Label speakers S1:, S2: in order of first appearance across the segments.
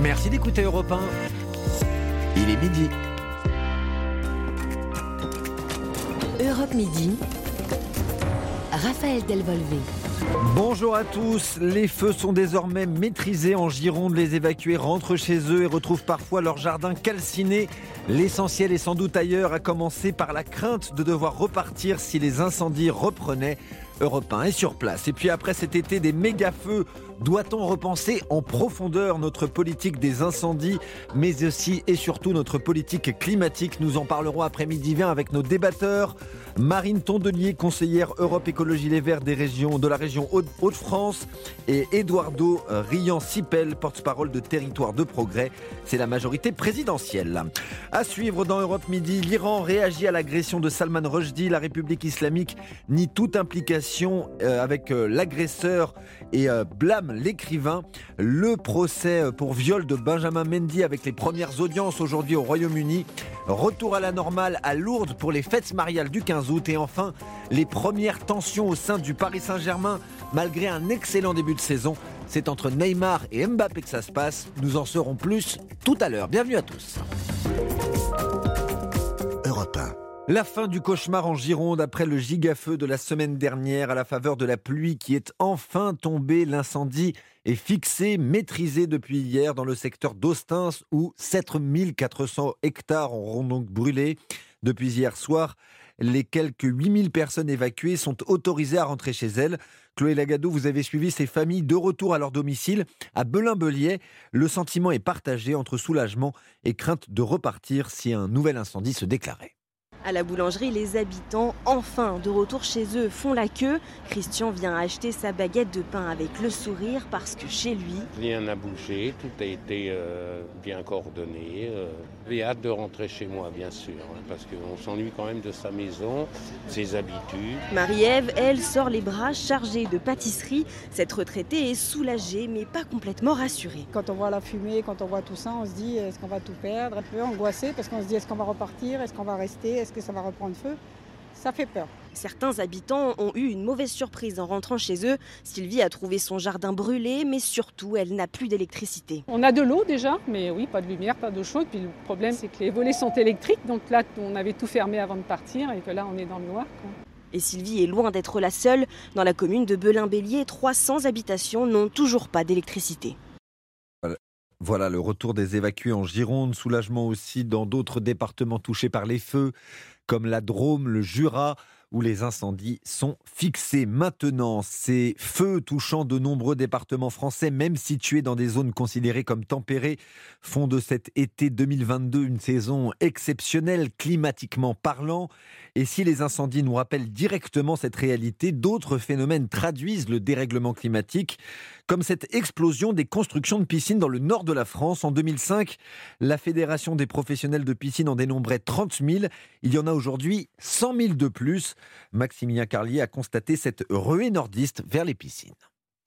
S1: Merci d'écouter Europe 1. Il est midi.
S2: Europe Midi. Raphaël Delvolvé.
S1: Bonjour à tous. Les feux sont désormais maîtrisés en Gironde. Les évacués rentrent chez eux et retrouvent parfois leur jardin calciné. L'essentiel est sans doute ailleurs, à commencer par la crainte de devoir repartir si les incendies reprenaient. Europe 1 est sur place. Et puis après cet été des méga feux, doit-on repenser en profondeur notre politique des incendies, mais aussi et surtout notre politique climatique? Nous en parlerons après-midi 20 avec nos débatteurs. Marine Tondelier, conseillère Europe Écologie Les Verts de la région Hauts-de-France, et Eduardo Rian-Sipel, porte-parole de Territoire de Progrès. C'est la majorité présidentielle. À suivre dans Europe Midi, l'Iran réagit à l'agression de Salman Rushdie. La République islamique nie toute implication euh, avec euh, l'agresseur et euh, blâme l'écrivain. Le procès pour viol de Benjamin Mendy avec les premières audiences aujourd'hui au Royaume-Uni. Retour à la normale à Lourdes pour les fêtes mariales du 15 août. Et enfin, les premières tensions au sein du Paris Saint-Germain, malgré un excellent début de saison. C'est entre Neymar et Mbappé que ça se passe. Nous en saurons plus tout à l'heure. Bienvenue à tous. Europe 1. La fin du cauchemar en Gironde après le gigafeu de la semaine dernière à la faveur de la pluie qui est enfin tombée. L'incendie est fixé, maîtrisé depuis hier dans le secteur d'Austins où 7400 hectares auront donc brûlé. Depuis hier soir, les quelques 8000 personnes évacuées sont autorisées à rentrer chez elles. Chloé Lagadou, vous avez suivi ces familles de retour à leur domicile à Belin-Belier. Le sentiment est partagé entre soulagement et crainte de repartir si un nouvel incendie se déclarait.
S3: À la boulangerie, les habitants, enfin de retour chez eux, font la queue. Christian vient acheter sa baguette de pain avec le sourire parce que chez lui...
S4: Rien n'a bougé, tout a été euh, bien coordonné. Euh, j'ai hâte de rentrer chez moi, bien sûr, hein, parce qu'on s'ennuie quand même de sa maison, ses habitudes.
S3: Marie-Ève, elle, sort les bras chargés de pâtisserie. Cette retraitée est soulagée, mais pas complètement rassurée.
S5: Quand on voit la fumée, quand on voit tout ça, on se dit est-ce qu'on va tout perdre? Un peu angoissé parce qu'on se dit est-ce qu'on va repartir? Est-ce qu'on va rester? Que ça va reprendre feu Ça fait peur.
S3: Certains habitants ont eu une mauvaise surprise en rentrant chez eux. Sylvie a trouvé son jardin brûlé, mais surtout, elle n'a plus d'électricité.
S5: On a de l'eau déjà, mais oui, pas de lumière, pas d'eau chaude. Puis le problème, c'est que les volets sont électriques. Donc là, on avait tout fermé avant de partir et que là, on est dans le noir.
S3: Et Sylvie est loin d'être la seule. Dans la commune de Belin-Bélier, 300 habitations n'ont toujours pas d'électricité.
S1: Voilà le retour des évacués en Gironde, soulagement aussi dans d'autres départements touchés par les feux, comme la Drôme, le Jura, où les incendies sont fixés. Maintenant, ces feux touchant de nombreux départements français, même situés dans des zones considérées comme tempérées, font de cet été 2022 une saison exceptionnelle climatiquement parlant. Et si les incendies nous rappellent directement cette réalité, d'autres phénomènes traduisent le dérèglement climatique, comme cette explosion des constructions de piscines dans le nord de la France. En 2005, la Fédération des professionnels de piscine en dénombrait 30 000. Il y en a aujourd'hui 100 000 de plus. Maximilien Carlier a constaté cette ruée nordiste vers les piscines.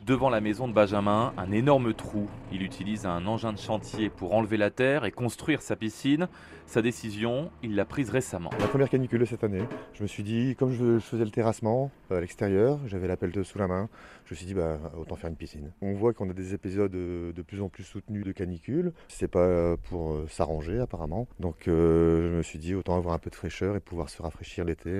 S6: Devant la maison de Benjamin, un énorme trou. Il utilise un engin de chantier pour enlever la terre et construire sa piscine. Sa décision, il l'a prise récemment.
S7: La première canicule de cette année, je me suis dit, comme je faisais le terrassement euh, à l'extérieur, j'avais l'appel de sous la main, je me suis dit, bah, autant faire une piscine. On voit qu'on a des épisodes de plus en plus soutenus de canicule. C'est pas pour euh, s'arranger apparemment. Donc euh, je me suis dit, autant avoir un peu de fraîcheur et pouvoir se rafraîchir l'été.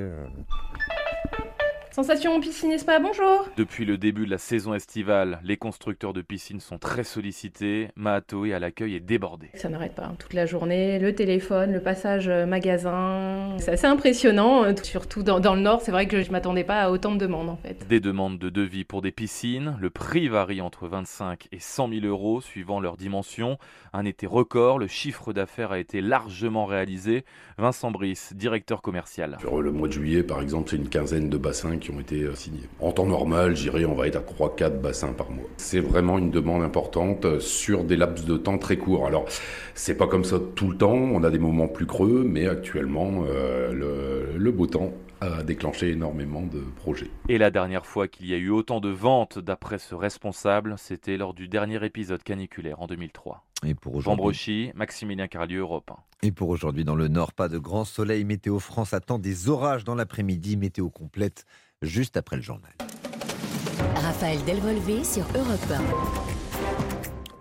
S8: Sensation piscine et spa, bonjour
S6: Depuis le début de la saison estivale, les constructeurs de piscines sont très sollicités. Mahatoe à l'accueil est débordé.
S8: Ça n'arrête pas, hein. toute la journée, le téléphone, le passage euh, magasin. C'est assez impressionnant, euh, surtout dans, le nord, c'est vrai que je ne m'attendais pas à autant de demandes en fait.
S6: Des demandes de devis pour des piscines, le prix varie entre 25 et 100 000 euros suivant leur dimension. Un été record, le chiffre d'affaires a été largement réalisé. Vincent Brice, directeur commercial.
S9: Sur le mois de juillet par exemple, c'est une quinzaine de bassins ont été euh, signés. En temps normal, j'irai, on va être à 3-4 bassins par mois. C'est vraiment une demande importante euh, sur des laps de temps très courts. Alors, c'est pas comme ça tout le temps, on a des moments plus creux, mais actuellement, euh, le beau temps a déclenché énormément de projets.
S6: Et la dernière fois qu'il y a eu autant de ventes d'après ce responsable, c'était lors du dernier épisode caniculaire en 2003. Et pour Jean Brochy, Maximilien Carlieu, Europe
S1: 1. Et pour aujourd'hui, dans le Nord, pas de grand soleil. Météo France attend des orages dans l'après-midi. Météo complète juste après le journal.
S2: Raphaël Delvolvé sur Europe 1.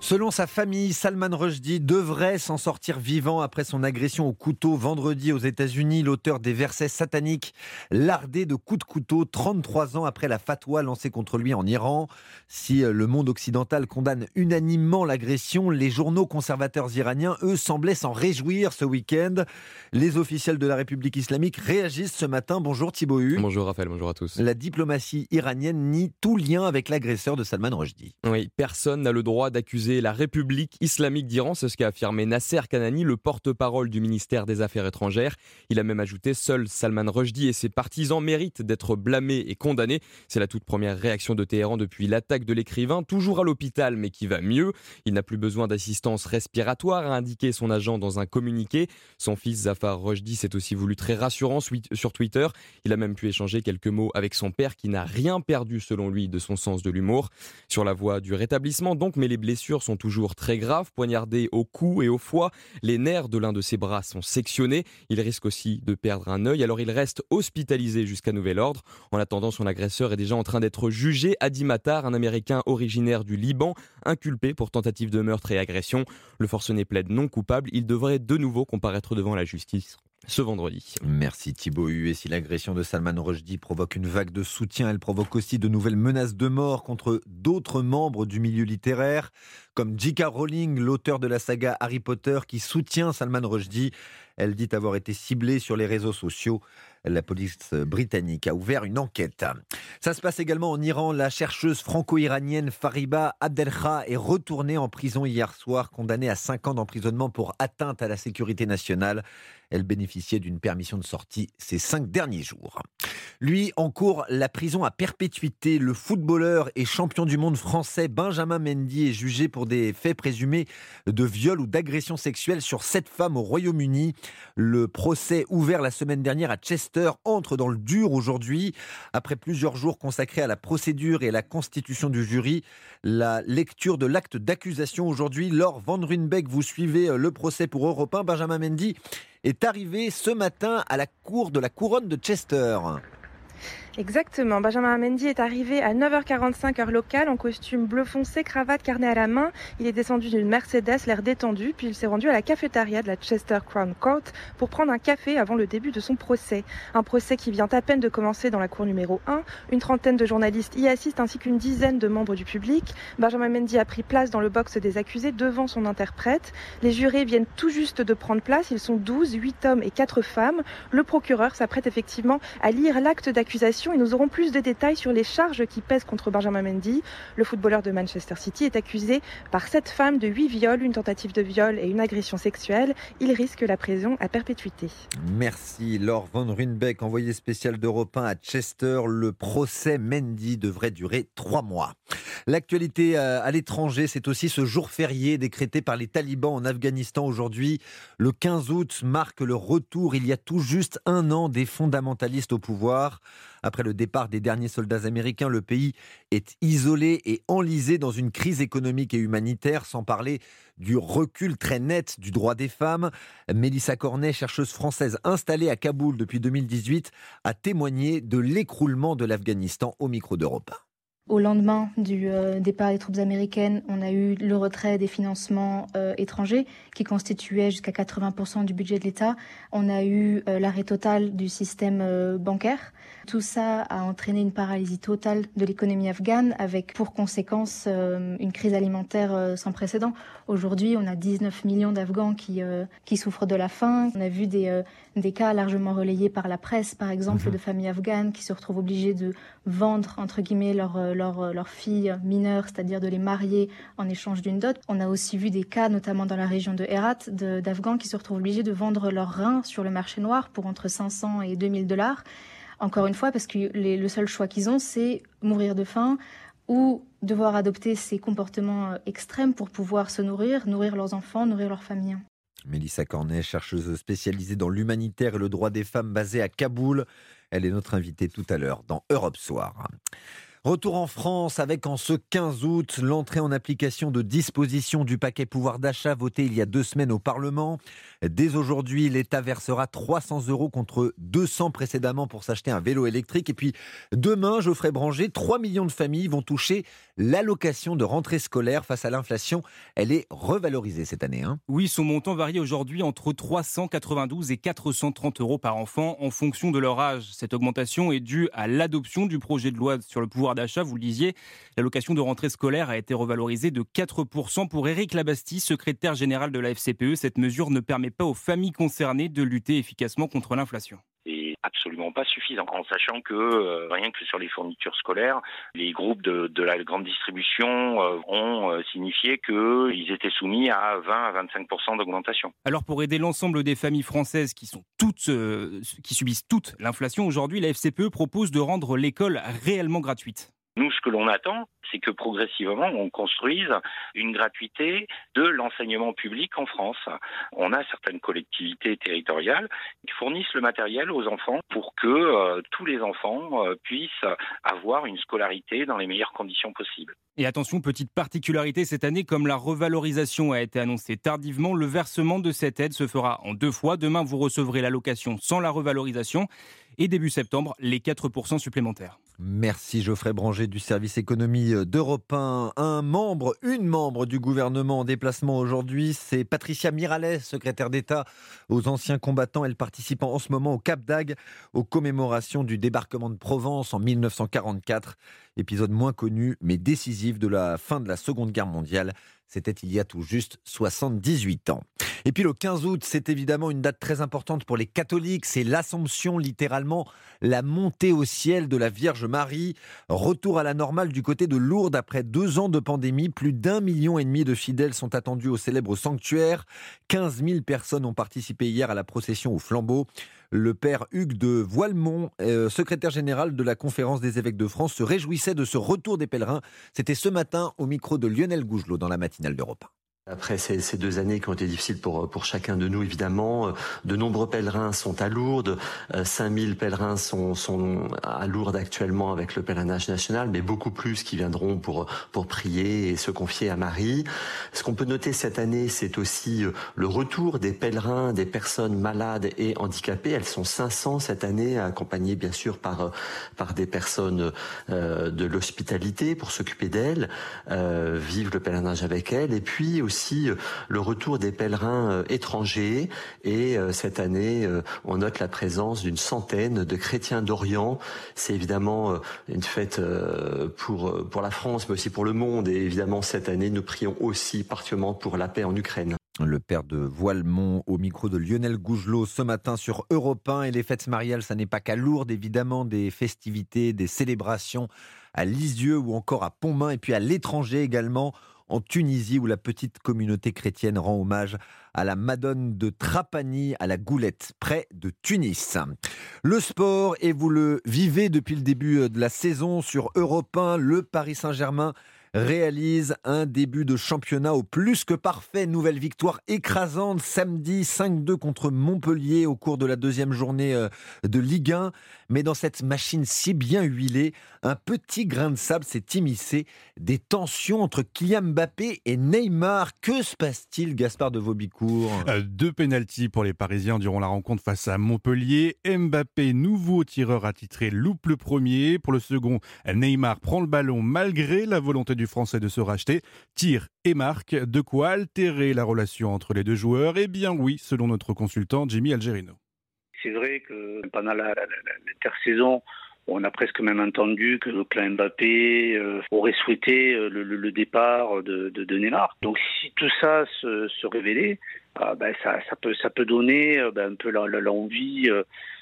S1: Selon sa famille, Salman Rushdie devrait s'en sortir vivant après son agression au couteau vendredi aux États-Unis. L'auteur des versets sataniques lardé de coups de couteau 33 ans après la fatwa lancée contre lui en Iran. Si euh, le monde occidental condamne unanimement l'agression, les journaux conservateurs iraniens, eux, semblaient s'en réjouir ce week-end. Les officiels de la République islamique réagissent ce matin. Bonjour Thibaut Hu.
S10: Bonjour Raphaël, bonjour à tous.
S1: La diplomatie iranienne nie tout lien avec l'agresseur de Salman Rushdie.
S10: Oui, personne n'a le droit d'accuser la République islamique d'Iran, c'est ce qu'a affirmé Nasser Kanani, le porte-parole du ministère des Affaires étrangères. Il a même ajouté seul Salman Rushdie et ses partisans méritent d'être blâmés et condamnés. C'est la toute première réaction de Téhéran depuis l'attaque de l'écrivain, toujours à l'hôpital mais qui va mieux. Il n'a plus besoin d'assistance respiratoire, a indiqué son agent dans un communiqué. Son fils Zafar Rushdie s'est aussi voulu très rassurant sur Twitter. Il a même pu échanger quelques mots avec son père qui n'a rien perdu selon lui de son sens de l'humour. Sur la voie du rétablissement donc, mais les blessures sont toujours très graves, poignardé au cou et au foie. Les nerfs de l'un de ses bras sont sectionnés. Il risque aussi de perdre un œil, alors il reste hospitalisé jusqu'à nouvel ordre. En attendant, son agresseur est déjà en train d'être jugé. Adi Matar, un Américain originaire du Liban, inculpé pour tentative de meurtre et agression. Le forcené plaide non coupable. Il devrait de nouveau comparaître devant la justice ce vendredi.
S1: Merci Thibaut Hu. Et si l'agression de Salman Rushdie provoque une vague de soutien, elle provoque aussi de nouvelles menaces de mort contre d'autres membres du milieu littéraire, comme J.K. Rowling, l'auteur de la saga Harry Potter, qui soutient Salman Rushdie. Elle dit avoir été ciblée sur les réseaux sociaux. La police britannique a ouvert une enquête. Ça se passe également en Iran. La chercheuse franco-iranienne Fariba Abdelkha est retournée en prison hier soir, condamnée à 5 ans d'emprisonnement pour atteinte à la sécurité nationale. Elle bénéficiait d'une permission de sortie ces cinq derniers jours. Lui encourt la prison à perpétuité. Le footballeur et champion du monde français Benjamin Mendy est jugé pour des faits présumés de viol ou d'agression sexuelle sur sept femmes au Royaume-Uni. Le procès ouvert la semaine dernière à Chester entre dans le dur aujourd'hui. Après plusieurs jours consacrés à la procédure et à la constitution du jury, la lecture de l'acte d'accusation aujourd'hui. Laure Van Runbeck, vous suivez le procès pour Europe 1. Benjamin Mendy est arrivé ce matin à la cour de la couronne de Chester.
S11: Exactement. Benjamin Mendy est arrivé à 9h45 heure locale en costume bleu foncé, cravate, carnet à la main. Il est descendu d'une Mercedes, l'air détendu, puis il s'est rendu à la cafétéria de la Chester Crown Court pour prendre un café avant le début de son procès. Un procès qui vient à peine de commencer dans la cour numéro 1. Une trentaine de journalistes y assistent ainsi qu'une dizaine de membres du public. Benjamin Mendy a pris place dans le box des accusés devant son interprète. Les jurés viennent tout juste de prendre place. Ils sont 12, 8 hommes et 4 femmes. Le procureur s'apprête effectivement à lire l'acte d'accusation et nous aurons plus de détails sur les charges qui pèsent contre Benjamin Mendy. Le footballeur de Manchester City est accusé par sept femmes de huit viols, une tentative de viol et une agression sexuelle. Il risque la prison à perpétuité.
S1: Merci Laure Van Runbeck, envoyé spécial d'Europe 1 à Chester. Le procès Mendy devrait durer trois mois. L'actualité euh, à l'étranger, c'est aussi ce jour férié décrété par les talibans en Afghanistan aujourd'hui. Le 15 août marque le retour, il y a tout juste un an, des fondamentalistes au pouvoir. Après le départ des derniers soldats américains, le pays est isolé et enlisé dans une crise économique et humanitaire, sans parler du recul très net du droit des femmes. Mélissa Cornet, chercheuse française installée à Kaboul depuis 2018, a témoigné de l'écroulement de l'Afghanistan au micro d'Europe.
S12: Au lendemain du euh, départ des troupes américaines, on a eu le retrait des financements euh, étrangers qui constituaient jusqu'à 80% du budget de l'État. On a eu euh, l'arrêt total du système bancaire. Tout ça a entraîné une paralysie totale de l'économie afghane avec pour conséquence une crise alimentaire sans précédent. Aujourd'hui, on a 19 millions d'Afghans qui, qui souffrent de la faim. On a vu des, des cas largement relayés par la presse, par exemple, mhm. de familles afghanes qui se retrouvent obligées de vendre, entre guillemets, leur leurs leur filles mineures, c'est-à-dire de les marier en échange d'une dot. On a aussi vu des cas, notamment dans la région de Herat, d'Afghans qui se retrouvent obligés de vendre leurs reins sur le marché noir pour entre 500 et 2000 dollars. Encore une fois, parce que le seul choix qu'ils ont, c'est mourir de faim ou devoir adopter ces comportements euh, extrêmes pour pouvoir se nourrir, nourrir leurs enfants, nourrir leurs familles.
S1: Mélissa Cornet, chercheuse spécialisée dans l'humanitaire et le droit des femmes basée à Kaboul. Elle est notre invitée tout à l'heure dans Europe Soir. Retour en France avec en ce 15 août l'entrée en application de dispositions du paquet pouvoir d'achat voté il y a deux semaines au Parlement. Dès aujourd'hui, l'État versera 300 euros contre 200 précédemment pour s'acheter un vélo électrique. Et puis demain, Geoffrey Branger, 3 millions de familles vont toucher l'allocation de rentrée scolaire face à l'inflation. Elle est revalorisée cette année. Hein.
S13: oui, son montant varie aujourd'hui entre 392 et 430 euros par enfant en fonction de leur âge. Cette augmentation est due à l'adoption du projet de loi sur le pouvoir d'achat. Vous le disiez, l'allocation de rentrée scolaire a été revalorisée de 4% pour Éric Labastie, secrétaire général de la FCPE. Cette mesure ne permet pas aux familles concernées de lutter efficacement contre l'inflation
S14: absolument pas suffisant, en sachant que euh, rien que sur les fournitures scolaires, les groupes de, la grande distribution euh, ont euh, signifié qu'ils étaient soumis à 20 à 25% d'augmentation.
S13: Alors pour aider l'ensemble des familles françaises qui sont toutes, qui subissent toute l'inflation aujourd'hui, la FCPE propose de rendre l'école réellement gratuite.
S14: Nous, ce que l'on attend, c'est que progressivement, on construise une gratuité de l'enseignement public en France. On a certaines collectivités territoriales qui fournissent le matériel aux enfants pour que euh, tous les enfants euh, puissent avoir une scolarité dans les meilleures conditions possibles.
S13: Et attention, petite particularité cette année, comme la revalorisation a été annoncée tardivement, le versement de cette aide se fera en deux fois. Demain, vous recevrez l'allocation sans la revalorisation et début septembre, les 4% supplémentaires.
S1: Merci Geoffrey Branger du service économie d'Europe 1. Un membre, une membre du gouvernement en déplacement aujourd'hui, c'est Patricia Miralles, secrétaire d'État aux anciens combattants. Elle participe en ce moment au Cap d'Agde aux commémorations du débarquement de Provence en 1944, épisode moins connu mais décisif de la fin de la Seconde Guerre mondiale. C'était il y a tout juste 78 ans. Et puis le 15 août, c'est évidemment une date très importante pour les catholiques. C'est l'Assomption, littéralement, la montée au ciel de la Vierge Marie. Retour à la normale du côté de Lourdes après deux ans de pandémie. Plus d'un million et demi de fidèles sont attendus au célèbre sanctuaire. 15 000 personnes ont participé hier à la procession au flambeau. Le père Hugues de Voilemont, euh, secrétaire général de la Conférence des évêques de France, se réjouissait de ce retour des pèlerins. C'était ce matin au micro de Lionel Gougelot dans la matinale d'Europe.
S15: Après ces, deux années qui ont été difficiles pour, pour chacun de nous, évidemment, euh, de nombreux pèlerins sont à Lourdes, 5000 euh, pèlerins sont, à Lourdes actuellement avec le pèlerinage national, mais beaucoup plus qui viendront pour, pour prier et se confier à Marie. Ce qu'on peut noter cette année, c'est aussi euh, le retour des pèlerins, des personnes malades et handicapées. Elles sont 500 cette année, accompagnées bien sûr par, par des personnes de l'hospitalité pour s'occuper d'elles, euh, vivre le pèlerinage avec elles, et puis aussi aussi euh, le retour des pèlerins euh, étrangers. Et euh, cette année, on note la présence d'une centaine de chrétiens d'Orient. C'est évidemment une fête pour, pour la France, mais aussi pour le monde. Et évidemment, cette année, nous prions aussi particulièrement pour la paix en Ukraine.
S1: Le père de Voilemont au micro de Lionel Gougelot ce matin sur Europe 1 et les fêtes mariales, ça n'est pas qu'à Lourdes évidemment, des festivités, des célébrations à Lisieux ou encore à Pontmain et puis à l'étranger également en Tunisie où la petite communauté chrétienne rend hommage à la Madone de Trapani à la Goulette, près de Tunis. Le sport, et vous le vivez depuis le début de la saison sur Europe 1, le Paris Saint-Germain réalise un début de championnat au plus que parfait. Nouvelle victoire écrasante samedi 5-2 contre Montpellier au cours de la deuxième journée euh, de Ligue 1. Mais dans cette machine si bien huilée, un petit grain de sable s'est immiscé. Des tensions entre Kylian Mbappé et Neymar. Que se passe-t-il, Gaspard de Vaubicourt
S16: euh, Deux pénalties pour les Parisiens durant la rencontre face à Montpellier. Mbappé, nouveau tireur attitré, loupe le premier. Pour le second, Neymar prend le ballon malgré la volonté du Français de se racheter. Tire et marque. De quoi altérer la relation entre les deux joueurs Eh bien oui, selon notre consultant Jimmy Algerino.
S17: C'est vrai que pendant l'intersaison, on a presque même entendu que le clan Mbappé euh, aurait souhaité euh, le, départ de, de, Neymar. Donc si tout ça se, révélait, ah, ben, ça, peut, ça peut donner euh, ben, un peu l'envie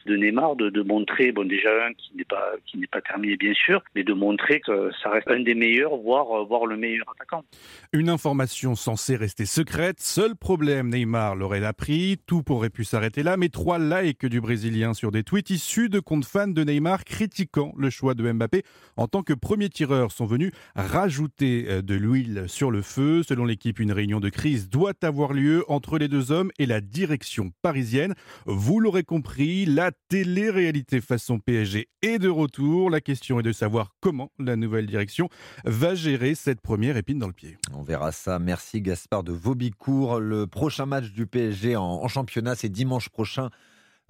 S17: de Neymar de, de montrer, bon déjà un qui n'est pas qui n'est pas terminé bien sûr, mais de montrer que ça reste un des meilleurs, voire voire le meilleur attaquant.
S16: Une information censée rester secrète. Seul problème, Neymar l'aurait appris. Tout pourrait pu s'arrêter là, mais trois likes du Brésilien sur des tweets issus de comptes fans de Neymar critiquant le choix de Mbappé en tant que premier tireur sont venus rajouter euh, de l'huile sur le feu. Selon l'équipe, une réunion de crise doit avoir lieu entre les deux hommes et la direction parisienne. Vous l'aurez compris, la télé-réalité façon PSG est de retour. La question est de savoir comment la nouvelle direction va gérer cette première épine dans le pied.
S1: On verra ça. Merci Gaspard de Vaubicourt. Le prochain match du PSG en, en championnat, c'est dimanche prochain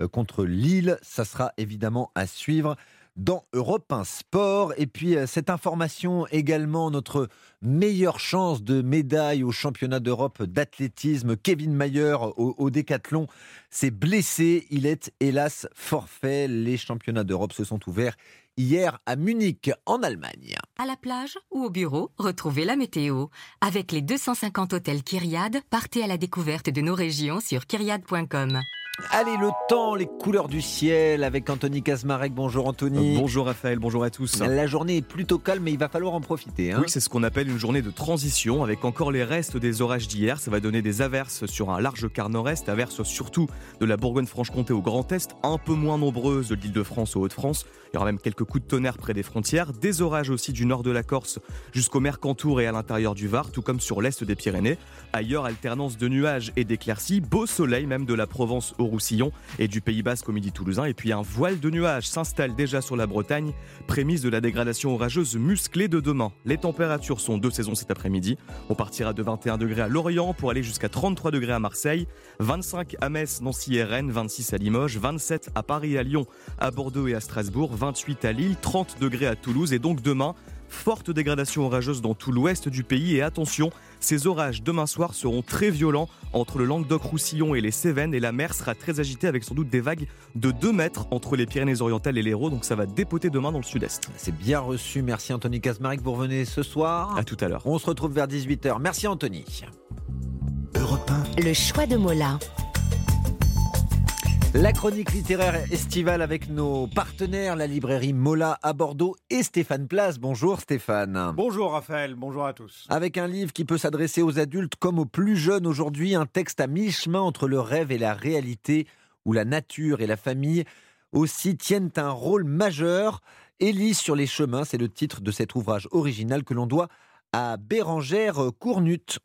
S1: euh, contre Lille. Ça sera évidemment à suivre dans Europe 1 Sport. Et puis euh, cette information également, notre meilleure chance de médaille au championnat d'Europe d'athlétisme, Kevin Mayer au, au décathlon s'est blessé. Il est hélas forfait. Les championnats d'Europe se sont ouverts hier à Munich, en Allemagne.
S2: À la plage ou au bureau, retrouvez la météo. Avec les 250 hôtels Kyriade, partez à la découverte de nos régions sur kyriade.com.
S1: Allez, le temps, les couleurs du ciel avec Anthony Kazmarek. Bonjour Anthony.
S18: Bonjour Raphaël, bonjour à tous.
S1: La journée est plutôt calme, mais il va falloir en profiter. Hein.
S18: oui, c'est ce qu'on appelle une journée de transition avec encore les restes des orages d'hier. Ça va donner des averses sur un large quart nord-est, averses surtout de la Bourgogne-Franche-Comté au Grand Est, un peu moins nombreuses de l'Île-de-France au Hauts-de-France. Il y aura même quelques coups de tonnerre près des frontières, des orages aussi du nord de la Corse jusqu'au Mercantour et à l'intérieur du Var, tout comme sur l'est des Pyrénées. Ailleurs, alternance de nuages et d'éclaircies, beau soleil même de la Provence au Roussillon et du Pays Basque au Midi Toulousain. Et puis un voile de nuages s'installe déjà sur la Bretagne, prémisse de la dégradation orageuse musclée de demain. Les températures sont de saison cet après-midi. On partira de 21 degrés à Lorient pour aller jusqu'à 33 degrés à Marseille, 25 à Metz, Nancy et Rennes, 26 à Limoges, 27 à Paris et à Lyon, à Bordeaux et à Strasbourg, 28 à Lille, 30 degrés à Toulouse et donc demain, forte dégradation orageuse dans tout l'ouest du pays et attention, ces orages demain soir seront très violents entre le Languedoc-Roussillon et les Cévennes et la mer sera très agitée avec sans doute des vagues de 2 mètres entre les Pyrénées-Orientales et l'Hérault, donc ça va dépoter demain dans le sud-est.
S1: C'est bien reçu, merci Anthony Kazmarek, vous revenez ce soir.
S18: À tout à l'heure.
S1: On se retrouve vers 18h. Merci Anthony.
S2: Le choix de Mola.
S1: La chronique littéraire estivale avec nos partenaires, la librairie Mola à Bordeaux et Stéphane Place. Bonjour Stéphane.
S19: Bonjour Raphaël, bonjour à tous.
S1: Avec un livre qui peut s'adresser aux adultes comme aux plus jeunes aujourd'hui, un texte à mi-chemin entre le rêve et la réalité, où la nature et la famille aussi tiennent un rôle majeur. Élise sur les chemins, c'est le titre de cet ouvrage original que l'on doit à Bérangère Cournut.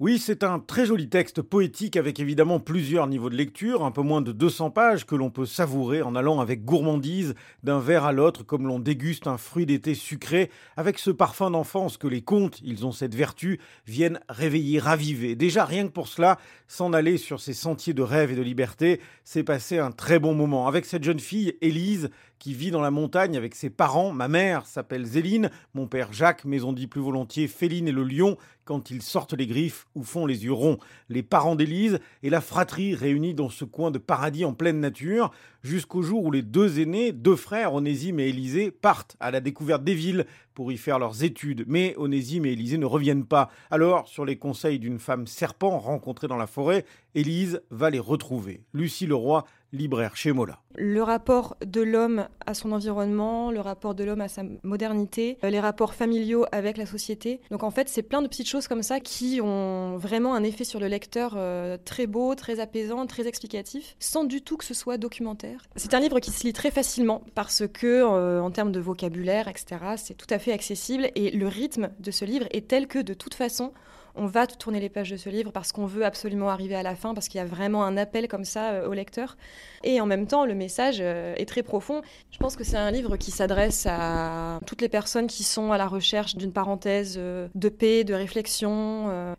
S19: Oui, c'est un très joli texte poétique avec évidemment plusieurs niveaux de lecture, un peu moins de 200 pages que l'on peut savourer en allant avec gourmandise d'un verre à l'autre comme l'on déguste un fruit d'été sucré avec ce parfum d'enfance que les contes, ils ont cette vertu, viennent réveiller, raviver. Déjà rien que pour cela, s'en aller sur ces sentiers de rêve et de liberté, c'est passer un très bon moment avec cette jeune fille Élise qui vit dans la montagne avec ses parents. Ma mère s'appelle Zéline, mon père Jacques, mais on dit plus volontiers Féline et le lion quand ils sortent les griffes ou font les yeux ronds. Les parents d'Élise et la fratrie réunis dans ce coin de paradis en pleine nature, jusqu'au jour où les deux aînés, deux frères, Onésime et Élisée, partent à la découverte des villes pour y faire leurs études. Mais Onésime et Élisée ne reviennent pas. Alors, sur les conseils d'une femme serpent rencontrée dans la forêt, Élise va les retrouver. Lucie Leroy libraire chez Mola.
S11: Le rapport de l'homme à son environnement, le rapport de l'homme à sa modernité, euh, les rapports familiaux avec la société. Donc en fait, c'est plein de petites choses comme ça qui ont vraiment un effet sur le lecteur euh, très beau, très apaisant, très explicatif, sans du tout que ce soit documentaire. C'est un livre qui se lit très facilement parce que euh, en termes de vocabulaire, etc., c'est tout à fait accessible et le rythme de ce livre est tel que de toute façon, on va tourner les pages de ce livre parce qu'on veut absolument arriver à la fin, parce qu'il y a vraiment un appel comme ça euh, au lecteur. Et en même temps, le message euh, est très profond. Je pense que c'est un livre qui s'adresse à toutes les personnes qui sont à la recherche d'une parenthèse euh, de paix, de réflexion,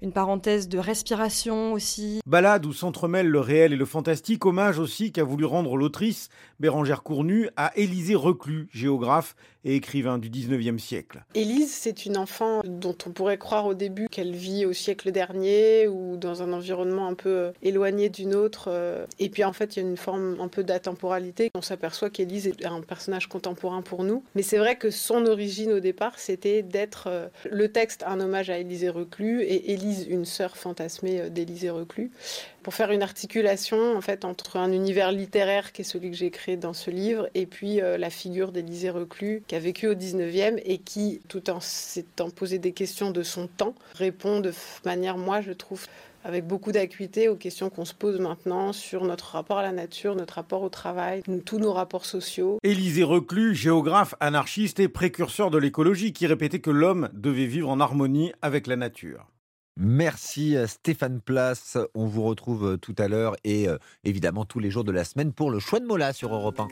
S11: une parenthèse de respiration aussi.
S19: Balade où s'entremêlent le réel et le fantastique, hommage aussi qu'a voulu rendre l'autrice Bérangère Cournu à Élisée Reclus, géographe et écrivain du 19e siècle.
S20: Élise, c'est une enfant dont on pourrait croire au début qu'elle vit au siècle dernier ou dans un environnement un peu euh, éloigné d'une autre. Euh. Et puis en fait, il y a une forme un peu d'atemporalité. On s'aperçoit qu'Élise est un personnage contemporain pour nous. Mais c'est vrai que son origine au départ, c'était d'être euh, le texte un hommage à Élisée Reclus et Élise une sœur fantasmée d'Élisée Reclus pour faire une articulation en fait entre un univers littéraire qui est celui que j'ai créé dans ce livre et puis la figure d'Élisée Reclus qui a vécu au 19e et qui, tout en s'étant posé des questions de son temps, répond de manière, moi, je trouve, avec beaucoup d'acuité aux questions qu'on se pose maintenant sur notre rapport à la nature, notre rapport au travail, tous nos rapports sociaux.
S19: Élisée Reclus, géographe, anarchiste et précurseur de l'écologie, qui répétait que l'homme devait vivre en harmonie avec la nature.
S1: Merci Stéphane Place. On vous retrouve tout à l'heure et évidemment tous les jours de la semaine pour le choix de Mola sur Europe 1.